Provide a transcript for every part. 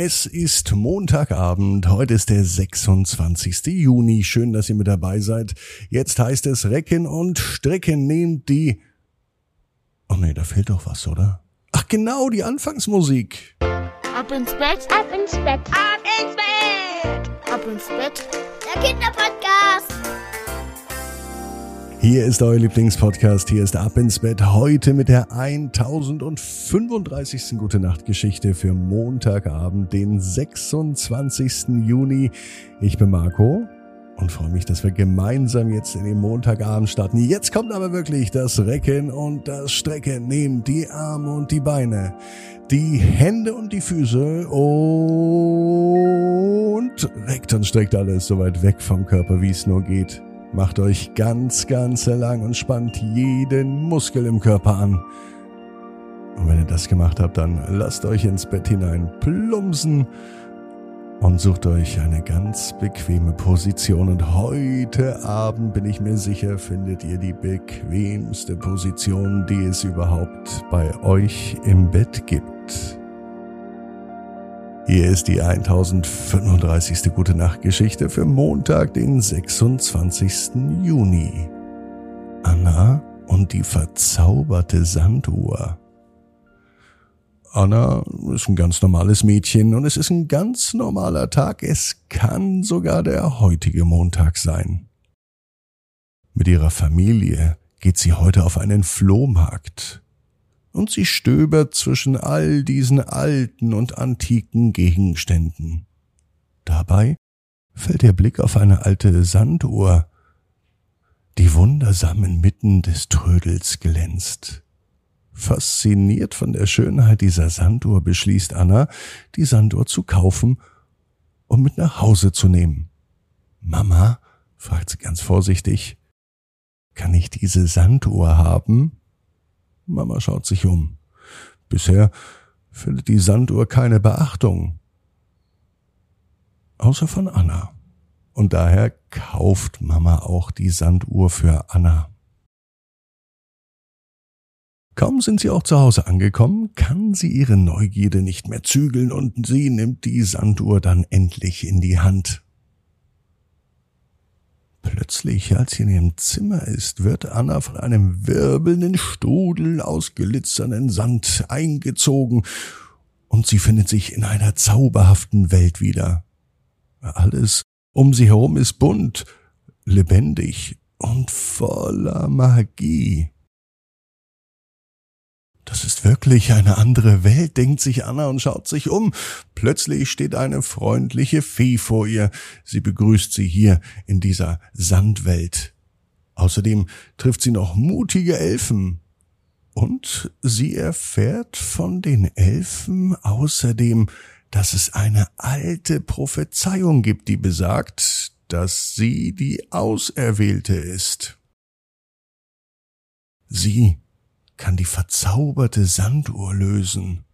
Es ist Montagabend, heute ist der 26. Juni. Schön, dass ihr mit dabei seid. Jetzt heißt es Recken und Strecken. Nehmt die... Oh nee, da fehlt doch was, oder? Ach genau, die Anfangsmusik. Ab ins Bett, ab ins Bett, ab ins Bett, ab ins Bett. Der Kinderpodcast. Hier ist euer Lieblingspodcast, hier ist Ab ins Bett, heute mit der 1035. Gute Nacht Geschichte für Montagabend, den 26. Juni. Ich bin Marco und freue mich, dass wir gemeinsam jetzt in den Montagabend starten. Jetzt kommt aber wirklich das Recken und das Strecken. Nehmt die Arme und die Beine, die Hände und die Füße und reckt und streckt alles so weit weg vom Körper, wie es nur geht. Macht euch ganz, ganz lang und spannt jeden Muskel im Körper an. Und wenn ihr das gemacht habt, dann lasst euch ins Bett hinein plumpsen und sucht euch eine ganz bequeme Position. Und heute Abend bin ich mir sicher, findet ihr die bequemste Position, die es überhaupt bei euch im Bett gibt. Hier ist die 1035. Gute Nacht Geschichte für Montag, den 26. Juni. Anna und die verzauberte Sanduhr. Anna ist ein ganz normales Mädchen und es ist ein ganz normaler Tag. Es kann sogar der heutige Montag sein. Mit ihrer Familie geht sie heute auf einen Flohmarkt und sie stöbert zwischen all diesen alten und antiken Gegenständen. Dabei fällt ihr Blick auf eine alte Sanduhr, die wundersam inmitten des Trödels glänzt. Fasziniert von der Schönheit dieser Sanduhr beschließt Anna, die Sanduhr zu kaufen und mit nach Hause zu nehmen. Mama, fragt sie ganz vorsichtig, kann ich diese Sanduhr haben? Mama schaut sich um. Bisher findet die Sanduhr keine Beachtung. Außer von Anna. Und daher kauft Mama auch die Sanduhr für Anna. Kaum sind sie auch zu Hause angekommen, kann sie ihre Neugierde nicht mehr zügeln und sie nimmt die Sanduhr dann endlich in die Hand. Plötzlich, als sie in ihrem Zimmer ist, wird Anna von einem wirbelnden Strudel aus glitzernden Sand eingezogen und sie findet sich in einer zauberhaften Welt wieder. Alles um sie herum ist bunt, lebendig und voller Magie. Das ist wirklich eine andere Welt, denkt sich Anna und schaut sich um. Plötzlich steht eine freundliche Fee vor ihr. Sie begrüßt sie hier in dieser Sandwelt. Außerdem trifft sie noch mutige Elfen. Und sie erfährt von den Elfen außerdem, dass es eine alte Prophezeiung gibt, die besagt, dass sie die Auserwählte ist. Sie kann die verzauberte Sanduhr lösen.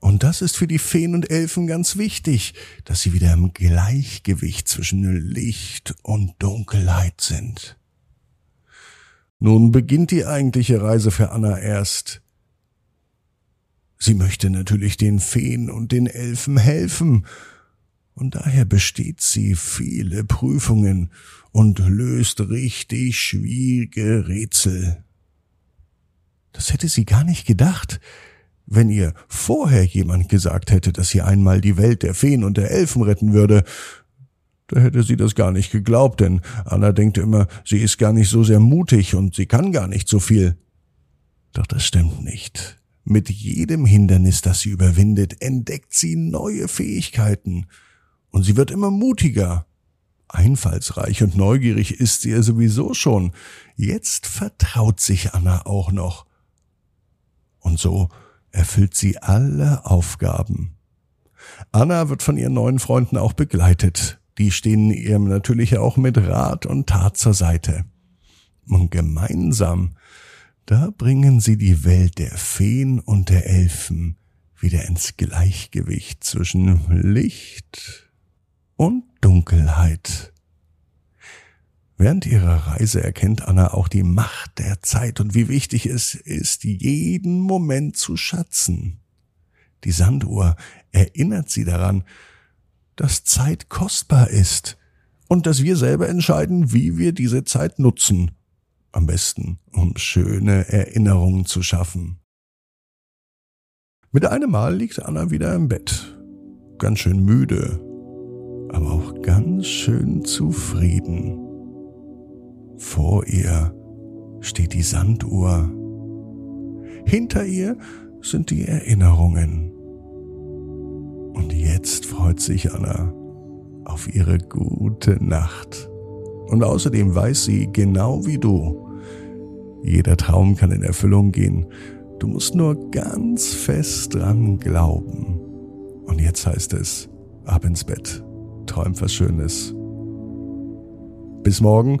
Und das ist für die Feen und Elfen ganz wichtig, dass sie wieder im Gleichgewicht zwischen Licht und Dunkelheit sind. Nun beginnt die eigentliche Reise für Anna erst. Sie möchte natürlich den Feen und den Elfen helfen, und daher besteht sie viele Prüfungen und löst richtig schwierige Rätsel. Das hätte sie gar nicht gedacht. Wenn ihr vorher jemand gesagt hätte, dass sie einmal die Welt der Feen und der Elfen retten würde, da hätte sie das gar nicht geglaubt, denn Anna denkt immer, sie ist gar nicht so sehr mutig und sie kann gar nicht so viel. Doch das stimmt nicht. Mit jedem Hindernis, das sie überwindet, entdeckt sie neue Fähigkeiten. Und sie wird immer mutiger. Einfallsreich und neugierig ist sie ja sowieso schon. Jetzt vertraut sich Anna auch noch. Und so erfüllt sie alle Aufgaben. Anna wird von ihren neuen Freunden auch begleitet. Die stehen ihr natürlich auch mit Rat und Tat zur Seite. Und gemeinsam, da bringen sie die Welt der Feen und der Elfen wieder ins Gleichgewicht zwischen Licht und Dunkelheit. Während ihrer Reise erkennt Anna auch die Macht der Zeit und wie wichtig es ist, jeden Moment zu schatzen. Die Sanduhr erinnert sie daran, dass Zeit kostbar ist und dass wir selber entscheiden, wie wir diese Zeit nutzen. Am besten, um schöne Erinnerungen zu schaffen. Mit einem Mal liegt Anna wieder im Bett. Ganz schön müde, aber auch ganz schön zufrieden. Vor ihr steht die Sanduhr. Hinter ihr sind die Erinnerungen. Und jetzt freut sich Anna auf ihre gute Nacht. Und außerdem weiß sie, genau wie du, jeder Traum kann in Erfüllung gehen. Du musst nur ganz fest dran glauben. Und jetzt heißt es, ab ins Bett, träum was Schönes. Bis morgen,